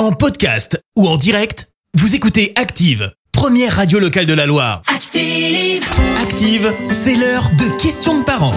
En podcast ou en direct, vous écoutez Active, première radio locale de la Loire. Active. Active, c'est l'heure de questions de parents.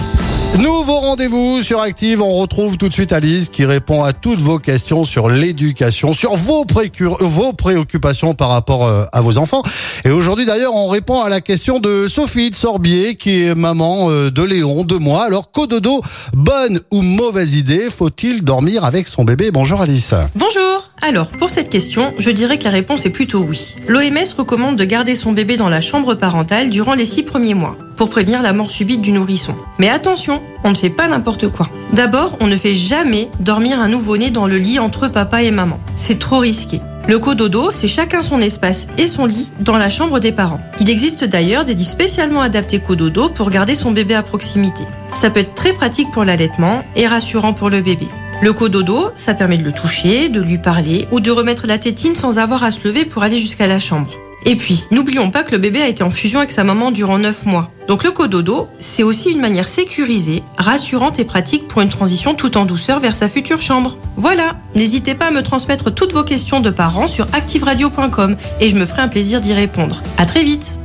Nouveau rendez-vous sur Active. On retrouve tout de suite Alice qui répond à toutes vos questions sur l'éducation, sur vos, préoccupations par rapport euh, à vos enfants. Et aujourd'hui d'ailleurs, on répond à la question de Sophie de Sorbier qui est maman euh, de Léon, de moi. Alors, cododo, bonne ou mauvaise idée Faut-il dormir avec son bébé? Bonjour Alice. Bonjour Alors, pour cette question, je dirais que la réponse est plutôt oui. L'OMS recommande de garder son bébé dans la chambre parentale durant les six premiers mois, pour prévenir la mort subite du nourrisson. Mais attention, on ne fait pas n'importe quoi. D'abord, on ne fait jamais dormir un nouveau-né dans le lit entre papa et maman. C'est trop risqué. Le cododo, c'est chacun son espace et son lit dans la chambre des parents. Il existe d'ailleurs des lits spécialement adaptés cododo pour garder son bébé à proximité. Ça peut être très pratique pour l'allaitement et rassurant pour le bébé. Le cododo, ça permet de le toucher, de lui parler ou de remettre la tétine sans avoir à se lever pour aller jusqu'à la chambre. Et puis, n'oublions pas que le bébé a été en fusion avec sa maman durant 9 mois. Donc le cododo, c'est aussi une manière sécurisée, rassurante et pratique pour une transition tout en douceur vers sa future chambre. Voilà, n'hésitez pas à me transmettre toutes vos questions de parents sur activeradio.com et je me ferai un plaisir d'y répondre. À très vite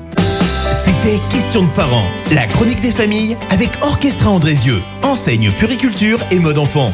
C'était Questions de parents, la chronique des familles avec Orchestra Andrézieux, enseigne puriculture et mode enfant.